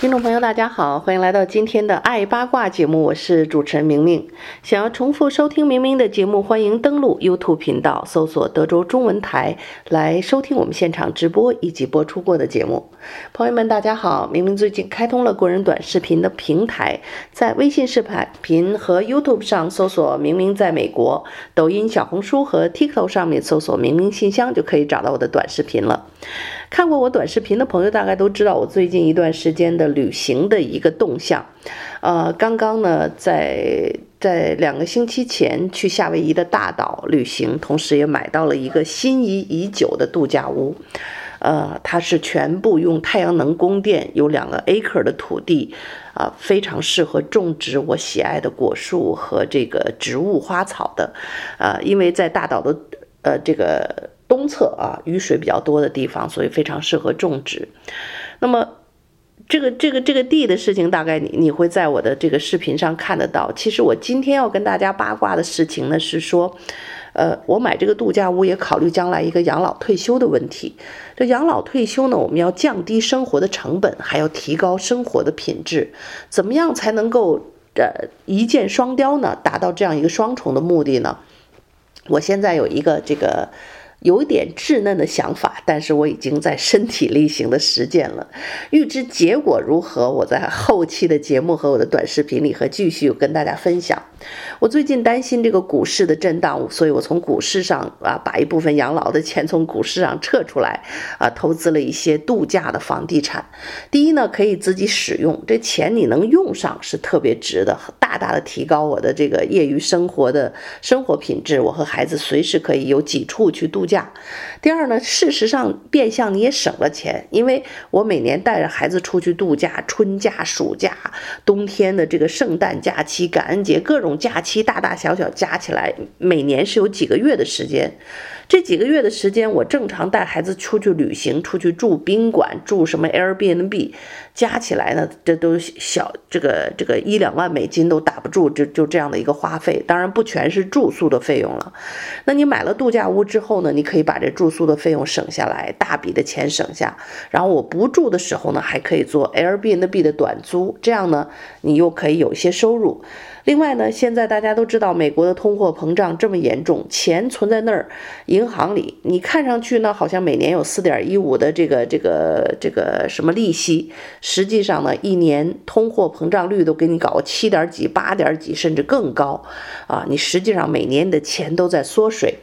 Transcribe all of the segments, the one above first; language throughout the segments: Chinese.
听众朋友，大家好，欢迎来到今天的爱八卦节目，我是主持人明明。想要重复收听明明的节目，欢迎登录 YouTube 频道，搜索德州中文台来收听我们现场直播以及播出过的节目。朋友们，大家好，明明最近开通了个人短视频的平台，在微信视频和 YouTube 上搜索“明明在美国”，抖音、小红书和 TikTok 上面搜索“明明信箱”就可以找到我的短视频了。看过我短视频的朋友大概都知道，我最近一段时间的旅行的一个动向。呃，刚刚呢，在在两个星期前去夏威夷的大岛旅行，同时也买到了一个心仪已久的度假屋。呃，它是全部用太阳能供电，有两个 acre 的土地，啊、非常适合种植我喜爱的果树和这个植物花草的。呃，因为在大岛的呃这个。东侧啊，雨水比较多的地方，所以非常适合种植。那么，这个这个这个地的事情，大概你你会在我的这个视频上看得到。其实我今天要跟大家八卦的事情呢，是说，呃，我买这个度假屋也考虑将来一个养老退休的问题。这养老退休呢，我们要降低生活的成本，还要提高生活的品质。怎么样才能够呃一箭双雕呢？达到这样一个双重的目的呢？我现在有一个这个。有点稚嫩的想法，但是我已经在身体力行的实践了。预知结果如何，我在后期的节目和我的短视频里和继续跟大家分享。我最近担心这个股市的震荡，所以我从股市上啊把一部分养老的钱从股市上撤出来啊，投资了一些度假的房地产。第一呢，可以自己使用，这钱你能用上是特别值的，大大的提高我的这个业余生活的生活品质。我和孩子随时可以有几处去度假。第二呢，事实上变相你也省了钱，因为我每年带着孩子出去度假，春假、暑假、冬天的这个圣诞假期、感恩节各种假期，大大小小加起来，每年是有几个月的时间。这几个月的时间，我正常带孩子出去旅行，出去住宾馆，住什么 Airbnb，加起来呢，这都小这个这个一两万美金都打不住，就就这样的一个花费。当然不全是住宿的费用了。那你买了度假屋之后呢，你可以把这住宿的费用省下来，大笔的钱省下。然后我不住的时候呢，还可以做 Airbnb 的短租，这样呢，你又可以有一些收入。另外呢，现在大家都知道美国的通货膨胀这么严重，钱存在那儿，银行里，你看上去呢，好像每年有四点一五的这个这个这个什么利息，实际上呢，一年通货膨胀率都给你搞个七点几、八点几，甚至更高，啊，你实际上每年你的钱都在缩水。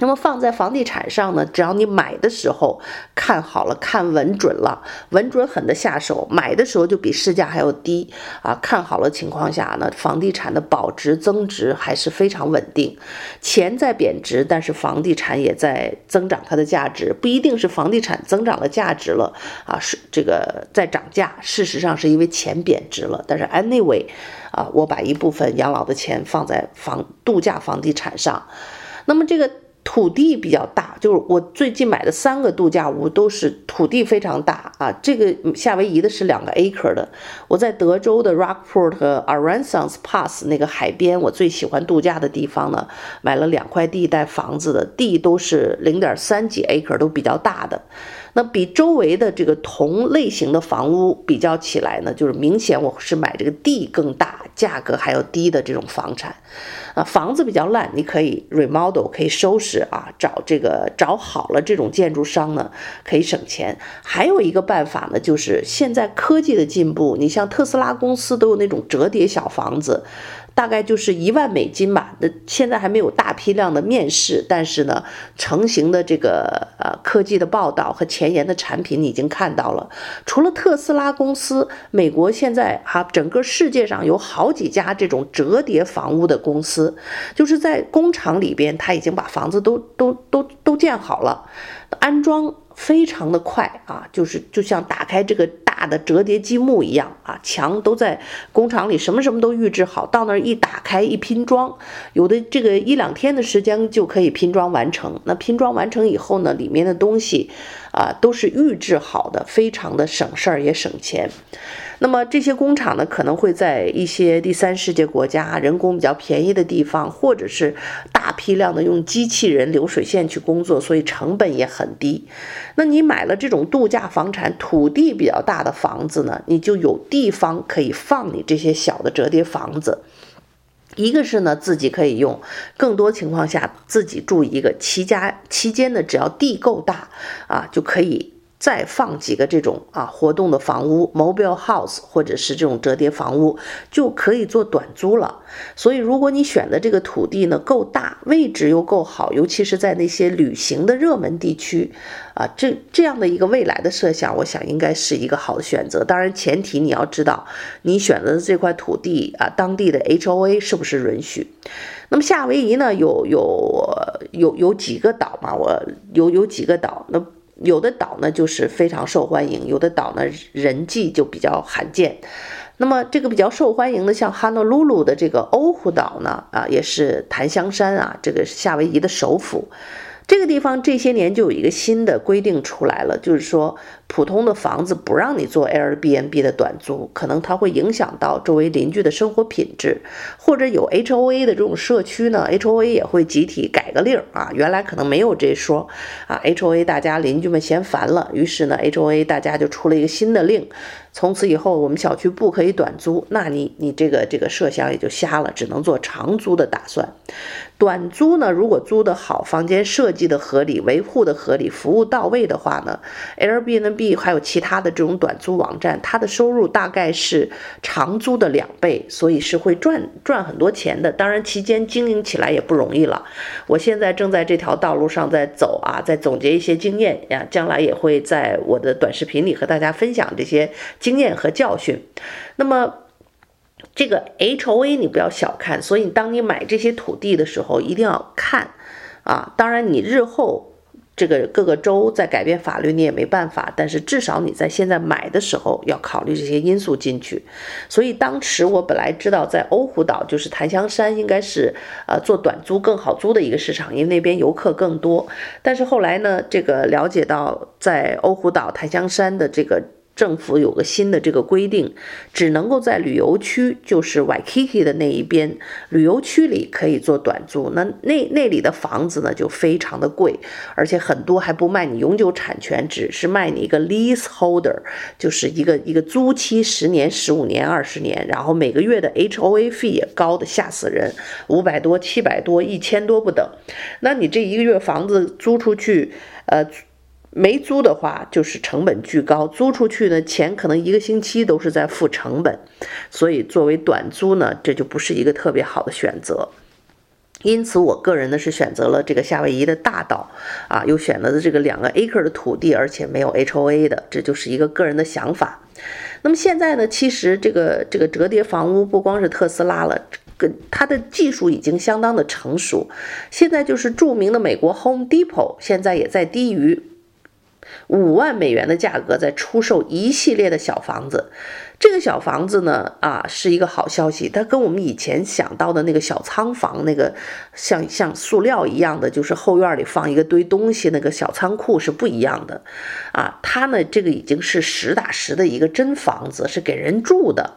那么放在房地产上呢，只要你买的时候看好了，看稳准了，稳准狠的下手，买的时候就比市价还要低啊。看好了情况下呢，房地产的保值增值还是非常稳定。钱在贬值，但是房地产也在增长它的价值，不一定是房地产增长了价值了啊，是这个在涨价。事实上是因为钱贬值了。但是 anyway 啊，我把一部分养老的钱放在房度假房地产上，那么这个。土地比较大，就是我最近买的三个度假屋都是土地非常大啊。这个夏威夷的是两个 acre 的，我在德州的 Rockport 和 Aransas Pass 那个海边，我最喜欢度假的地方呢，买了两块地带房子的，地都是零点三几 acre，都比较大的。那比周围的这个同类型的房屋比较起来呢，就是明显我是买这个地更大、价格还要低的这种房产，啊，房子比较烂，你可以 remodel 可以收拾啊，找这个找好了这种建筑商呢，可以省钱。还有一个办法呢，就是现在科技的进步，你像特斯拉公司都有那种折叠小房子。大概就是一万美金吧，那现在还没有大批量的面世，但是呢，成型的这个呃科技的报道和前沿的产品你已经看到了。除了特斯拉公司，美国现在哈整个世界上有好几家这种折叠房屋的公司，就是在工厂里边，他已经把房子都都都都建好了，安装非常的快啊，就是就像打开这个。大的折叠积木一样啊，墙都在工厂里，什么什么都预制好，到那儿一打开一拼装，有的这个一两天的时间就可以拼装完成。那拼装完成以后呢，里面的东西啊都是预制好的，非常的省事儿也省钱。那么这些工厂呢，可能会在一些第三世界国家，人工比较便宜的地方，或者是大批量的用机器人流水线去工作，所以成本也很低。那你买了这种度假房产，土地比较大的房子呢，你就有地方可以放你这些小的折叠房子。一个是呢，自己可以用，更多情况下自己住一个，其家期间的，只要地够大啊，就可以。再放几个这种啊活动的房屋，mobile house，或者是这种折叠房屋，就可以做短租了。所以，如果你选的这个土地呢够大，位置又够好，尤其是在那些旅行的热门地区，啊，这这样的一个未来的设想，我想应该是一个好的选择。当然，前提你要知道你选择的这块土地啊，当地的 HOA 是不是允许。那么夏威夷呢，有有有有几个岛嘛？我有有几个岛那。有的岛呢就是非常受欢迎，有的岛呢人迹就比较罕见。那么这个比较受欢迎的，像哈诺鲁鲁的这个欧胡岛呢，啊，也是檀香山啊，这个是夏威夷的首府。这个地方这些年就有一个新的规定出来了，就是说普通的房子不让你做 Airbnb 的短租，可能它会影响到周围邻居的生活品质，或者有 HOA 的这种社区呢，HOA 也会集体改个令啊，原来可能没有这说啊，HOA 大家邻居们嫌烦了，于是呢，HOA 大家就出了一个新的令。从此以后，我们小区不可以短租，那你你这个这个设想也就瞎了，只能做长租的打算。短租呢，如果租得好，房间设计的合理，维护的合理，服务到位的话呢，Airbnb 还有其他的这种短租网站，它的收入大概是长租的两倍，所以是会赚赚很多钱的。当然，期间经营起来也不容易了。我现在正在这条道路上在走啊，在总结一些经验呀，将来也会在我的短视频里和大家分享这些。经验和教训，那么这个 HOA 你不要小看，所以当你买这些土地的时候，一定要看啊。当然，你日后这个各个州在改变法律，你也没办法。但是至少你在现在买的时候要考虑这些因素进去。所以当时我本来知道在欧胡岛，就是檀香山，应该是呃做短租更好租的一个市场，因为那边游客更多。但是后来呢，这个了解到在欧胡岛檀香山的这个。政府有个新的这个规定，只能够在旅游区，就是 Waikiki 的那一边旅游区里可以做短租。那那那里的房子呢，就非常的贵，而且很多还不卖你永久产权，只是卖你一个 leaseholder，就是一个一个租期十年、十五年、二十年，然后每个月的 HOA 费也高的吓死人，五百多、七百多、一千多不等。那你这一个月房子租出去，呃。没租的话，就是成本巨高；租出去呢，钱可能一个星期都是在付成本，所以作为短租呢，这就不是一个特别好的选择。因此，我个人呢是选择了这个夏威夷的大岛，啊，又选择了这个两个 acre 的土地，而且没有 HOA 的，这就是一个个人的想法。那么现在呢，其实这个这个折叠房屋不光是特斯拉了，跟它的技术已经相当的成熟。现在就是著名的美国 Home Depot，现在也在低于。五万美元的价格在出售一系列的小房子，这个小房子呢，啊，是一个好消息。它跟我们以前想到的那个小仓房，那个像像塑料一样的，就是后院里放一个堆东西那个小仓库是不一样的，啊，它呢，这个已经是实打实的一个真房子，是给人住的。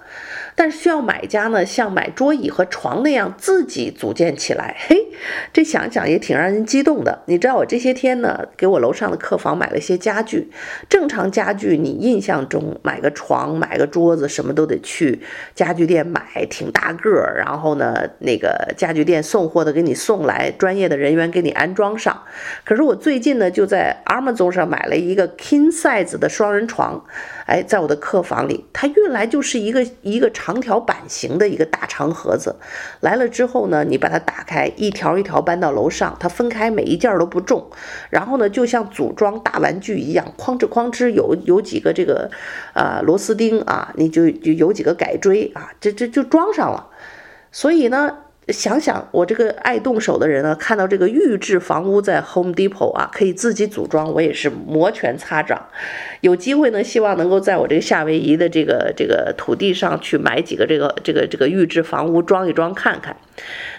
但是需要买家呢，像买桌椅和床那样自己组建起来。嘿，这想想也挺让人激动的。你知道我这些天呢，给我楼上的客房买了一些家具。正常家具，你印象中买个床、买个桌子，什么都得去家具店买，挺大个儿。然后呢，那个家具店送货的给你送来，专业的人员给你安装上。可是我最近呢，就在 Amazon 上买了一个 King Size 的双人床。哎，在我的客房里，它运来就是一个一个长长条版型的一个大长盒子。来了之后呢，你把它打开，一条一条搬到楼上，它分开，每一件都不重。然后呢，就像组装大玩具一样，哐哧哐哧，有有几个这个呃螺丝钉啊，你就就有几个改锥啊，这这就装上了。所以呢。想想我这个爱动手的人呢，看到这个预制房屋在 Home Depot 啊，可以自己组装，我也是摩拳擦掌。有机会呢，希望能够在我这个夏威夷的这个这个土地上去买几个这个这个这个预制房屋装一装看看。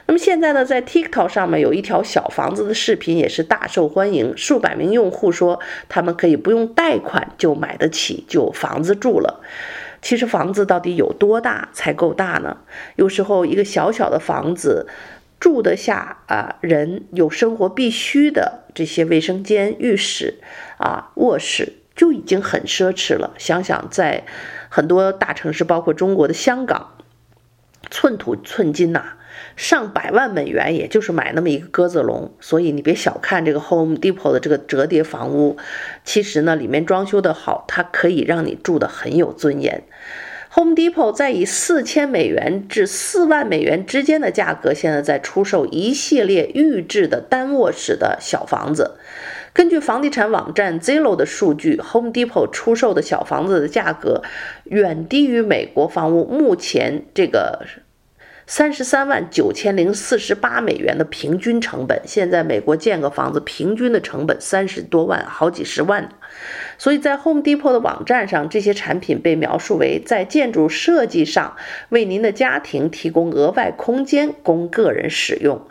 那么现在呢，在 TikTok 上面有一条小房子的视频也是大受欢迎，数百名用户说他们可以不用贷款就买得起，就房子住了。其实房子到底有多大才够大呢？有时候一个小小的房子住得下啊，人有生活必须的这些卫生间、浴室啊、卧室就已经很奢侈了。想想在很多大城市，包括中国的香港，寸土寸金呐、啊。上百万美元，也就是买那么一个鸽子笼，所以你别小看这个 Home Depot 的这个折叠房屋，其实呢，里面装修的好，它可以让你住得很有尊严。Home Depot 在以四千美元至四万美元之间的价格，现在在出售一系列预制的单卧室的小房子。根据房地产网站 Zillow 的数据，Home Depot 出售的小房子的价格远低于美国房屋目前这个。三十三万九千零四十八美元的平均成本，现在美国建个房子平均的成本三十多万，好几十万。所以在 Home Depot 的网站上，这些产品被描述为在建筑设计上为您的家庭提供额外空间供个人使用。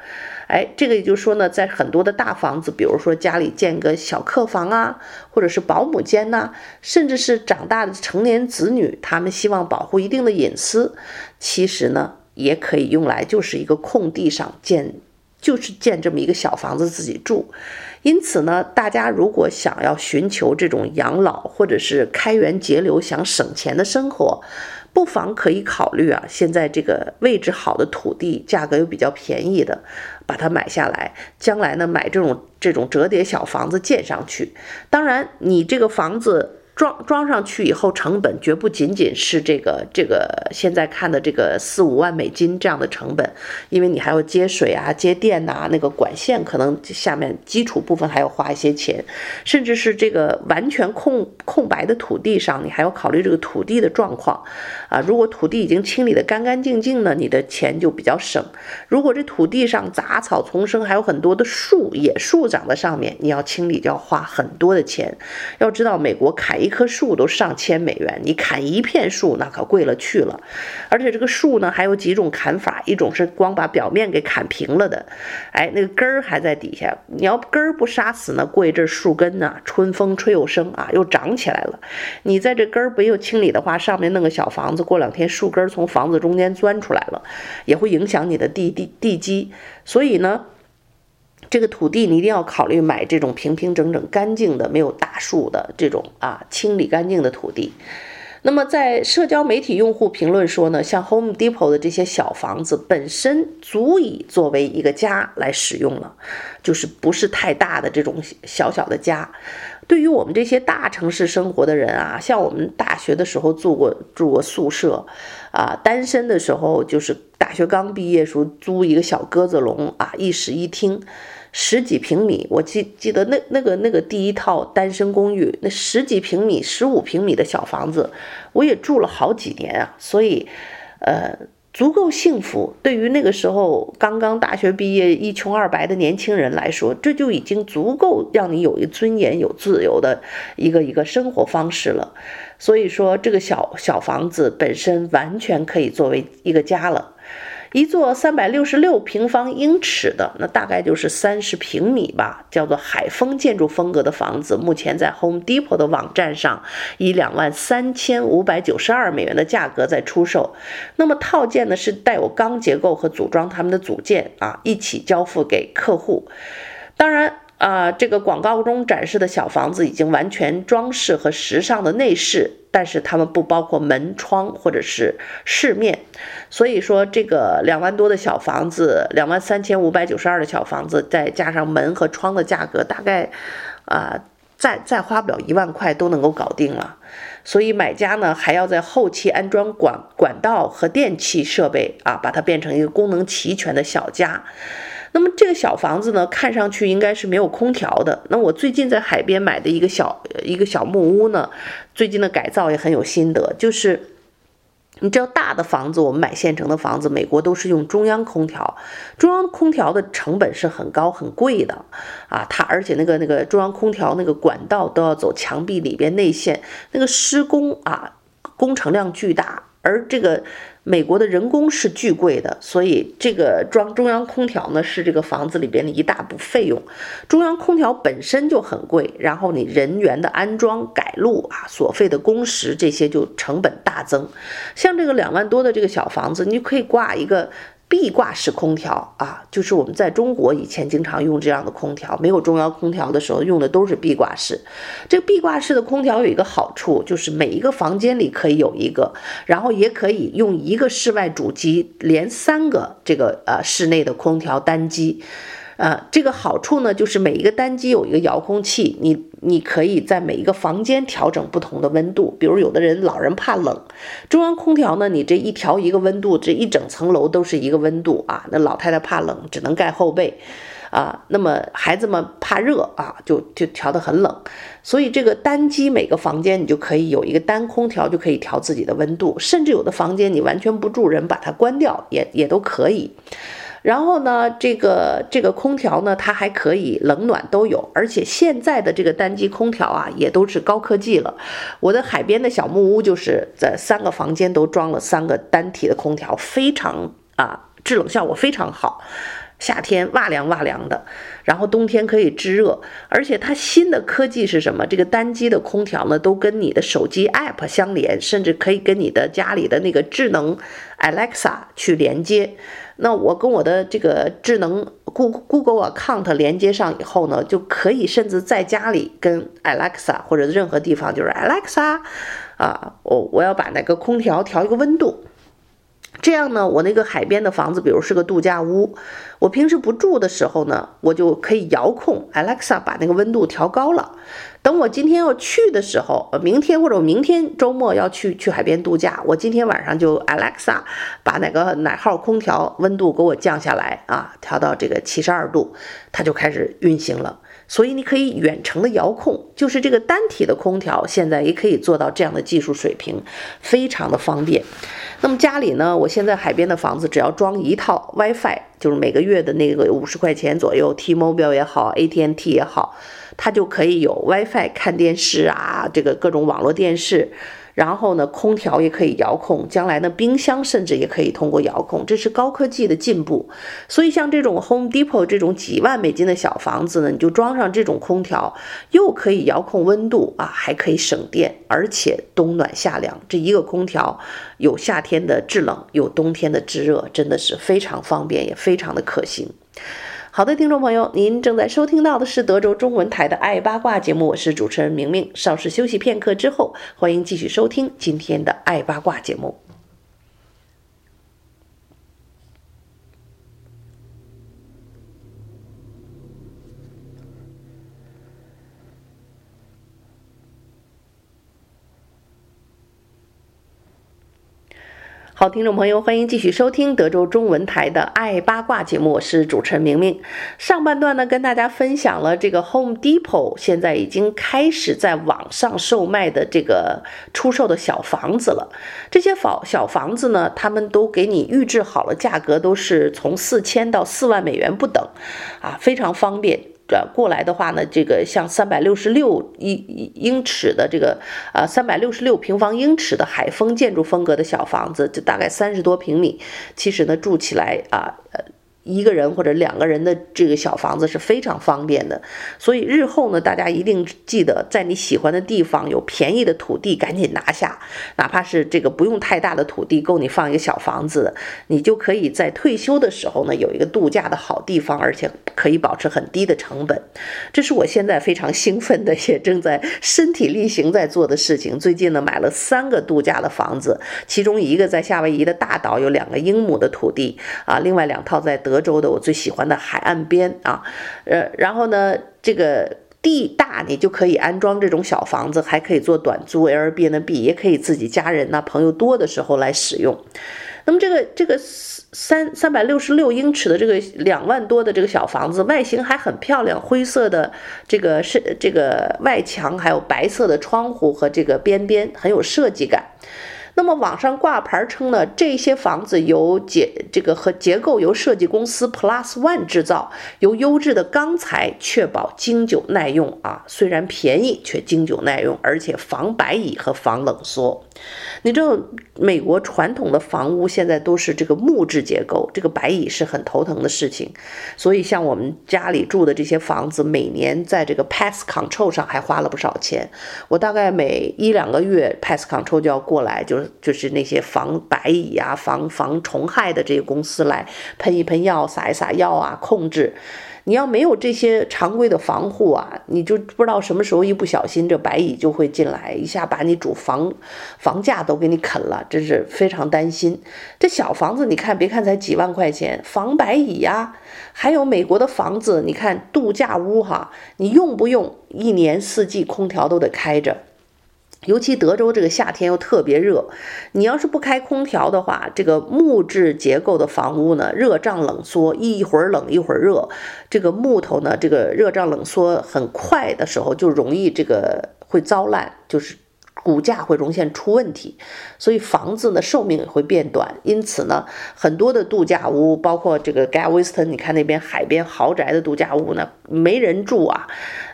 哎，这个也就是说呢，在很多的大房子，比如说家里建个小客房啊，或者是保姆间呐，甚至是长大的成年子女，他们希望保护一定的隐私，其实呢。也可以用来，就是一个空地上建，就是建这么一个小房子自己住。因此呢，大家如果想要寻求这种养老或者是开源节流、想省钱的生活，不妨可以考虑啊。现在这个位置好的土地，价格又比较便宜的，把它买下来，将来呢买这种这种折叠小房子建上去。当然，你这个房子。装装上去以后，成本绝不仅仅是这个这个现在看的这个四五万美金这样的成本，因为你还要接水啊、接电呐，那个管线可能下面基础部分还要花一些钱，甚至是这个完全空空白的土地上，你还要考虑这个土地的状况啊。如果土地已经清理得干干净净呢，你的钱就比较省。如果这土地上杂草丛生，还有很多的树、野树长在上面，你要清理就要花很多的钱。要知道，美国砍一棵树都上千美元，你砍一片树那可贵了去了。而且这个树呢，还有几种砍法，一种是光把表面给砍平了的，哎，那个根儿还在底下，你要根儿不杀死呢，过一阵树根呢，春风吹又生啊，又长起来了。你在这根儿不又清理的话，上面弄个小房子，过两天树根从房子中间钻出来了，也会影响你的地地地基。所以呢。这个土地你一定要考虑买这种平平整整、干净的、没有大树的这种啊，清理干净的土地。那么在社交媒体用户评论说呢，像 Home Depot 的这些小房子本身足以作为一个家来使用了，就是不是太大的这种小小的家。对于我们这些大城市生活的人啊，像我们大学的时候住过住过宿舍，啊，单身的时候就是大学刚毕业时候租一个小鸽子笼啊，一室一厅。十几平米，我记记得那那个那个第一套单身公寓，那十几平米、十五平米的小房子，我也住了好几年啊，所以，呃，足够幸福。对于那个时候刚刚大学毕业、一穷二白的年轻人来说，这就已经足够让你有一尊严、有自由的一个一个生活方式了。所以说，这个小小房子本身完全可以作为一个家了。一座三百六十六平方英尺的，那大概就是三十平米吧，叫做海风建筑风格的房子，目前在 Home Depot 的网站上以两万三千五百九十二美元的价格在出售。那么套件呢，是带有钢结构和组装它们的组件啊，一起交付给客户。当然。啊，这个广告中展示的小房子已经完全装饰和时尚的内饰，但是它们不包括门窗或者是饰面，所以说这个两万多的小房子，两万三千五百九十二的小房子，再加上门和窗的价格，大概啊，再再花不了一万块都能够搞定了。所以买家呢，还要在后期安装管管道和电器设备啊，把它变成一个功能齐全的小家。那么这个小房子呢，看上去应该是没有空调的。那我最近在海边买的一个小一个小木屋呢，最近的改造也很有心得，就是你知道大的房子，我们买现成的房子，美国都是用中央空调，中央空调的成本是很高很贵的啊，它而且那个那个中央空调那个管道都要走墙壁里边内线，那个施工啊，工程量巨大，而这个。美国的人工是巨贵的，所以这个装中央空调呢，是这个房子里边的一大部费用。中央空调本身就很贵，然后你人员的安装、改路啊，所费的工时这些就成本大增。像这个两万多的这个小房子，你可以挂一个。壁挂式空调啊，就是我们在中国以前经常用这样的空调，没有中央空调的时候用的都是壁挂式。这个壁挂式的空调有一个好处，就是每一个房间里可以有一个，然后也可以用一个室外主机连三个这个呃室内的空调单机。呃，这个好处呢，就是每一个单机有一个遥控器，你你可以在每一个房间调整不同的温度。比如有的人老人怕冷，中央空调呢，你这一调一个温度，这一整层楼都是一个温度啊。那老太太怕冷，只能盖后背啊。那么孩子们怕热啊，就就调得很冷。所以这个单机每个房间你就可以有一个单空调，就可以调自己的温度。甚至有的房间你完全不住人，把它关掉也也都可以。然后呢，这个这个空调呢，它还可以冷暖都有，而且现在的这个单机空调啊，也都是高科技了。我的海边的小木屋就是在三个房间都装了三个单体的空调，非常啊，制冷效果非常好。夏天哇凉哇凉的，然后冬天可以制热，而且它新的科技是什么？这个单机的空调呢，都跟你的手机 App 相连，甚至可以跟你的家里的那个智能 Alexa 去连接。那我跟我的这个智能 Google Google Account 连接上以后呢，就可以甚至在家里跟 Alexa 或者任何地方就是 Alexa 啊，我我要把那个空调调一个温度。这样呢，我那个海边的房子，比如是个度假屋，我平时不住的时候呢，我就可以遥控 Alexa 把那个温度调高了。等我今天要去的时候，明天或者我明天周末要去去海边度假，我今天晚上就 Alexa 把哪个哪号空调温度给我降下来啊，调到这个七十二度，它就开始运行了。所以你可以远程的遥控，就是这个单体的空调，现在也可以做到这样的技术水平，非常的方便。那么家里呢，我现在海边的房子只要装一套 WiFi，就是每个月的那个五十块钱左右，T-Mobile 也好，AT&T 也好，它就可以有 WiFi 看电视啊，这个各种网络电视。然后呢，空调也可以遥控，将来呢，冰箱甚至也可以通过遥控，这是高科技的进步。所以像这种 Home Depot 这种几万美金的小房子呢，你就装上这种空调，又可以遥控温度啊，还可以省电，而且冬暖夏凉。这一个空调有夏天的制冷，有冬天的制热，真的是非常方便，也非常的可行。好的，听众朋友，您正在收听到的是德州中文台的《爱八卦》节目，我是主持人明明。稍事休息片刻之后，欢迎继续收听今天的《爱八卦》节目。好，听众朋友，欢迎继续收听德州中文台的《爱八卦》节目，我是主持人明明。上半段呢，跟大家分享了这个 Home Depot 现在已经开始在网上售卖的这个出售的小房子了。这些房小房子呢，他们都给你预制好了，价格都是从四千到四万美元不等，啊，非常方便。转过来的话呢，这个像三百六十六英英尺的这个呃三百六十六平方英尺的海风建筑风格的小房子，就大概三十多平米，其实呢住起来啊呃。一个人或者两个人的这个小房子是非常方便的，所以日后呢，大家一定记得在你喜欢的地方有便宜的土地，赶紧拿下，哪怕是这个不用太大的土地，够你放一个小房子，你就可以在退休的时候呢，有一个度假的好地方，而且可以保持很低的成本。这是我现在非常兴奋的，也正在身体力行在做的事情。最近呢，买了三个度假的房子，其中一个在夏威夷的大岛，有两个英亩的土地啊，另外两套在德。德州的我最喜欢的海岸边啊，呃，然后呢，这个地大，你就可以安装这种小房子，还可以做短租 Airbnb，也可以自己家人呐、朋友多的时候来使用。那么这个这个三三百六十六英尺的这个两万多的这个小房子，外形还很漂亮，灰色的这个是这个外墙，还有白色的窗户和这个边边，很有设计感。那么网上挂牌称呢，这些房子由结这个和结构由设计公司 Plus One 制造，由优质的钢材确保经久耐用啊，虽然便宜却经久耐用，而且防白蚁和防冷缩。你知道美国传统的房屋现在都是这个木质结构，这个白蚁是很头疼的事情，所以像我们家里住的这些房子，每年在这个 Pest Control 上还花了不少钱。我大概每一两个月 Pest Control 就要过来，就是就是那些防白蚁啊、防防虫害的这些公司来喷一喷药、撒一撒药啊，控制。你要没有这些常规的防护啊，你就不知道什么时候一不小心这白蚁就会进来，一下把你主房房价都给你啃了，真是非常担心。这小房子你看，别看才几万块钱，防白蚁呀，还有美国的房子，你看度假屋哈，你用不用一年四季空调都得开着。尤其德州这个夏天又特别热，你要是不开空调的话，这个木质结构的房屋呢，热胀冷缩，一会儿冷一会儿热，这个木头呢，这个热胀冷缩很快的时候就容易这个会糟烂，就是。骨架会容易出问题，所以房子呢寿命也会变短。因此呢，很多的度假屋，包括这个 Galveston，你看那边海边豪宅的度假屋呢，没人住啊，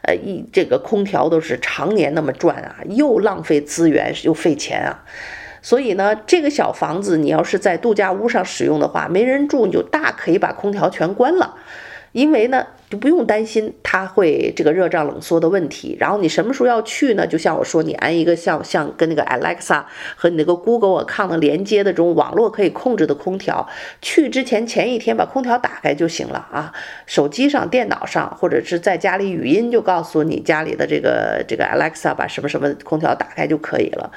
呃，一这个空调都是常年那么转啊，又浪费资源又费钱啊。所以呢，这个小房子你要是在度假屋上使用的话，没人住，你就大可以把空调全关了。因为呢，就不用担心它会这个热胀冷缩的问题。然后你什么时候要去呢？就像我说，你安一个像像跟那个 Alexa 和你那个 Google Account 连接的这种网络可以控制的空调，去之前前一天把空调打开就行了啊。手机上、电脑上，或者是在家里语音就告诉你家里的这个这个 Alexa 把什么什么空调打开就可以了。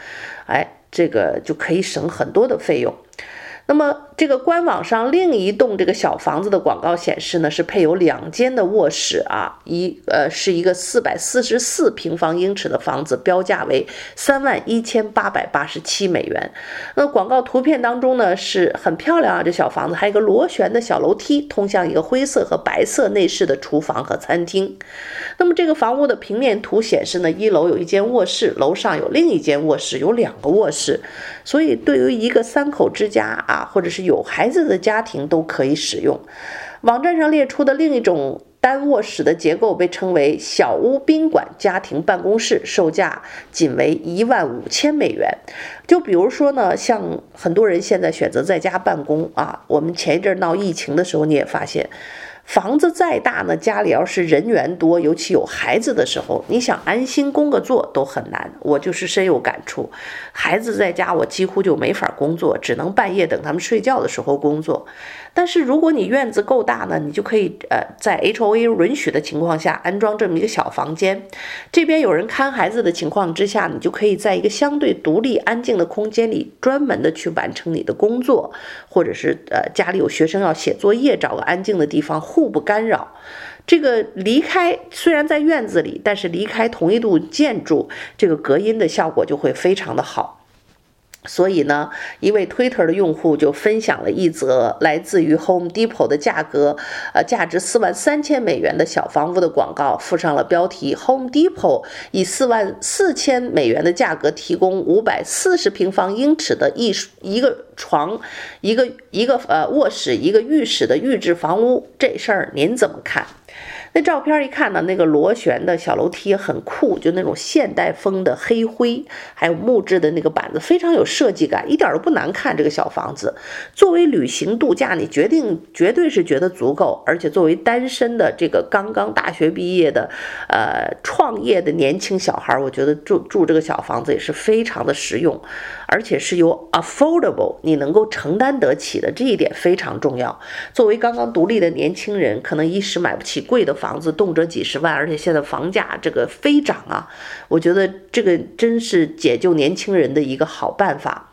哎，这个就可以省很多的费用。那么，这个官网上另一栋这个小房子的广告显示呢，是配有两间的卧室啊，一呃是一个四百四十四平方英尺的房子，标价为三万一千八百八十七美元。那广告图片当中呢，是很漂亮啊，这小房子还有一个螺旋的小楼梯，通向一个灰色和白色内饰的厨房和餐厅。那么这个房屋的平面图显示呢，一楼有一间卧室，楼上有另一间卧室，有两个卧室，所以对于一个三口之家啊，或者是有孩子的家庭都可以使用。网站上列出的另一种单卧室的结构被称为小屋宾馆家庭办公室，售价仅为一万五千美元。就比如说呢，像很多人现在选择在家办公啊，我们前一阵闹疫情的时候，你也发现。房子再大呢，家里要是人员多，尤其有孩子的时候，你想安心工个作都很难。我就是深有感触，孩子在家，我几乎就没法工作，只能半夜等他们睡觉的时候工作。但是如果你院子够大呢，你就可以呃在 HOA 允许的情况下安装这么一个小房间。这边有人看孩子的情况之下，你就可以在一个相对独立安静的空间里，专门的去完成你的工作，或者是呃家里有学生要写作业，找个安静的地方互不干扰。这个离开虽然在院子里，但是离开同一栋建筑，这个隔音的效果就会非常的好。所以呢，一位 Twitter 的用户就分享了一则来自于 Home Depot 的价格，呃，价值四万三千美元的小房屋的广告，附上了标题：Home Depot 以四万四千美元的价格提供五百四十平方英尺的一一个床，一个一个呃卧室，一个浴室的预制房屋，这事儿您怎么看？那照片一看呢，那个螺旋的小楼梯很酷，就那种现代风的黑灰，还有木质的那个板子，非常有设计感，一点都不难看。这个小房子作为旅行度假，你决定绝对是觉得足够，而且作为单身的这个刚刚大学毕业的，呃，创业的年轻小孩，我觉得住住这个小房子也是非常的实用，而且是由 affordable，你能够承担得起的，这一点非常重要。作为刚刚独立的年轻人，可能一时买不起贵的。房子动辄几十万，而且现在房价这个飞涨啊！我觉得这个真是解救年轻人的一个好办法。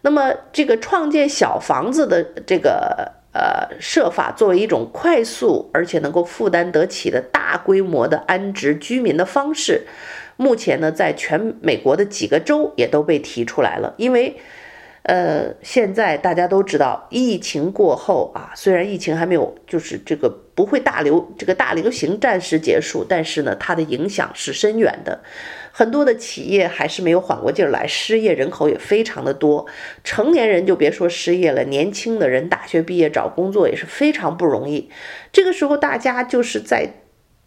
那么，这个创建小房子的这个呃设法，作为一种快速而且能够负担得起的大规模的安置居民的方式，目前呢，在全美国的几个州也都被提出来了，因为。呃，现在大家都知道，疫情过后啊，虽然疫情还没有，就是这个不会大流，这个大流行暂时结束，但是呢，它的影响是深远的。很多的企业还是没有缓过劲儿来，失业人口也非常的多。成年人就别说失业了，年轻的人大学毕业找工作也是非常不容易。这个时候，大家就是在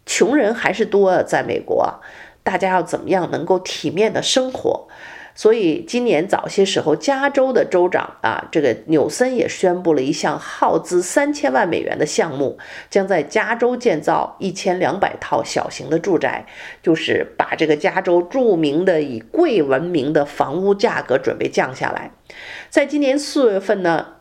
穷人还是多，在美国，大家要怎么样能够体面的生活？所以今年早些时候，加州的州长啊，这个纽森也宣布了一项耗资三千万美元的项目，将在加州建造一千两百套小型的住宅，就是把这个加州著名的以贵闻名的房屋价格准备降下来。在今年四月份呢。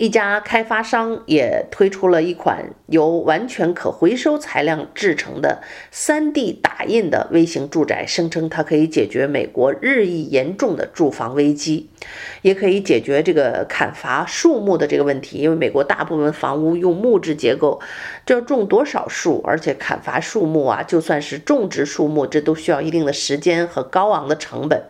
一家开发商也推出了一款由完全可回收材料制成的 3D 打印的微型住宅，声称它可以解决美国日益严重的住房危机，也可以解决这个砍伐树木的这个问题。因为美国大部分房屋用木质结构，这要种多少树，而且砍伐树木啊，就算是种植树木，这都需要一定的时间和高昂的成本。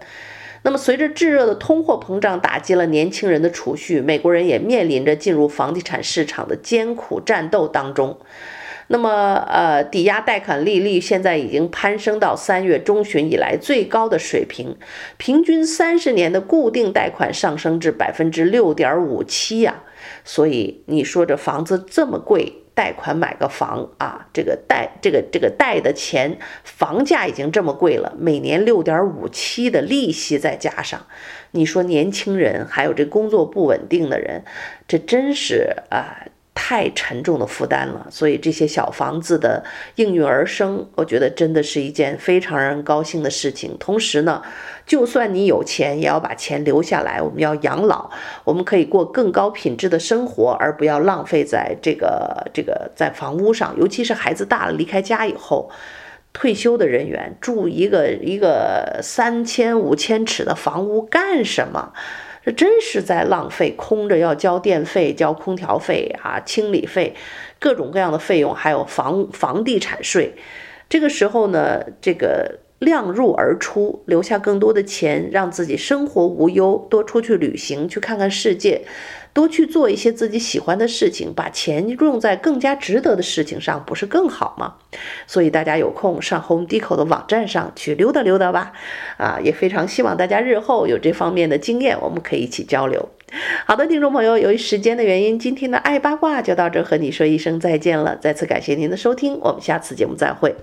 那么，随着炙热的通货膨胀打击了年轻人的储蓄，美国人也面临着进入房地产市场的艰苦战斗当中。那么，呃，抵押贷款利率现在已经攀升到三月中旬以来最高的水平，平均三十年的固定贷款上升至百分之六点五七呀。所以，你说这房子这么贵？贷款买个房啊，这个贷这个这个贷的钱，房价已经这么贵了，每年六点五七的利息再加上，你说年轻人还有这工作不稳定的人，这真是啊。太沉重的负担了，所以这些小房子的应运而生，我觉得真的是一件非常让人高兴的事情。同时呢，就算你有钱，也要把钱留下来，我们要养老，我们可以过更高品质的生活，而不要浪费在这个这个在房屋上。尤其是孩子大了离开家以后，退休的人员住一个一个三千五千尺的房屋干什么？这真是在浪费，空着要交电费、交空调费啊、清理费，各种各样的费用，还有房房地产税。这个时候呢，这个量入而出，留下更多的钱，让自己生活无忧，多出去旅行，去看看世界。多去做一些自己喜欢的事情，把钱用在更加值得的事情上，不是更好吗？所以大家有空上 Home Depot 的网站上去溜达溜达吧。啊，也非常希望大家日后有这方面的经验，我们可以一起交流。好的，听众朋友，由于时间的原因，今天的爱八卦就到这，和你说一声再见了。再次感谢您的收听，我们下次节目再会。